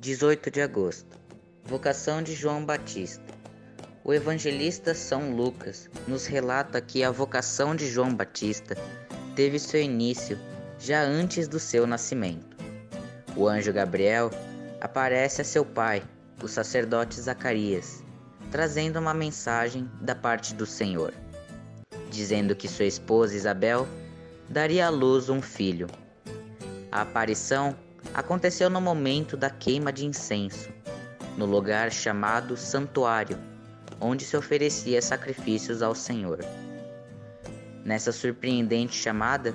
18 de agosto. Vocação de João Batista. O evangelista São Lucas nos relata que a vocação de João Batista teve seu início já antes do seu nascimento. O anjo Gabriel aparece a seu pai, o sacerdote Zacarias, trazendo uma mensagem da parte do Senhor, dizendo que sua esposa Isabel daria à luz um filho. A aparição aconteceu no momento da queima de incenso, no lugar chamado Santuário, onde se oferecia sacrifícios ao Senhor. Nessa surpreendente chamada,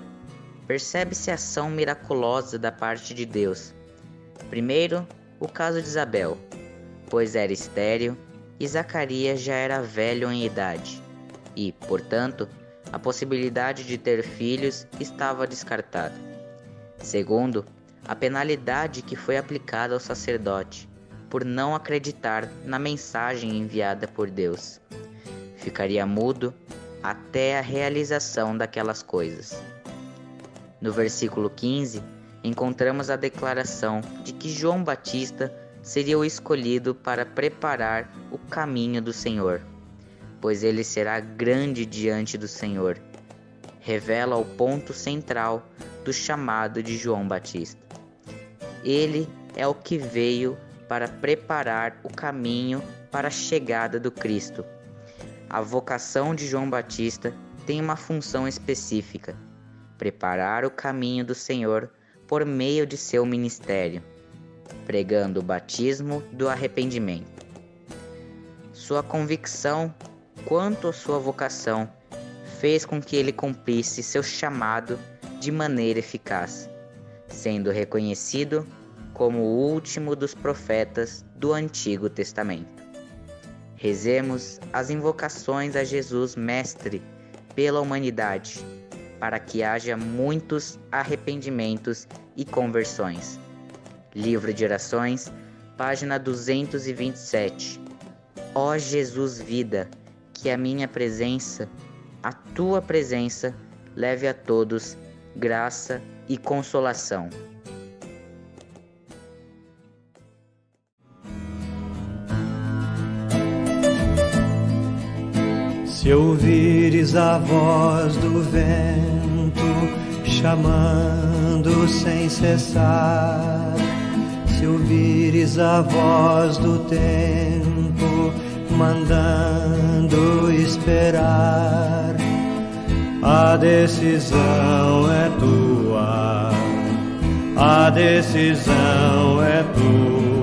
percebe-se a ação miraculosa da parte de Deus. Primeiro, o caso de Isabel, pois era estéril e Zacarias já era velho em idade, e, portanto, a possibilidade de ter filhos estava descartada. Segundo, a penalidade que foi aplicada ao sacerdote por não acreditar na mensagem enviada por Deus. Ficaria mudo até a realização daquelas coisas. No versículo 15, encontramos a declaração de que João Batista seria o escolhido para preparar o caminho do Senhor, pois ele será grande diante do Senhor. Revela o ponto central do chamado de João Batista. Ele é o que veio para preparar o caminho para a chegada do Cristo. A vocação de João Batista tem uma função específica: preparar o caminho do Senhor por meio de seu ministério, pregando o batismo do arrependimento. Sua convicção quanto à sua vocação fez com que ele cumprisse seu chamado de maneira eficaz, sendo reconhecido como o último dos profetas do Antigo Testamento. Rezemos as invocações a Jesus Mestre pela humanidade, para que haja muitos arrependimentos e conversões. Livro de Orações, página 227. Ó Jesus vida, que a minha presença, a tua presença, leve a todos graça e consolação. Se ouvires a voz do vento chamando sem cessar, se ouvires a voz do tempo mandando esperar, a decisão é tua, a decisão é tua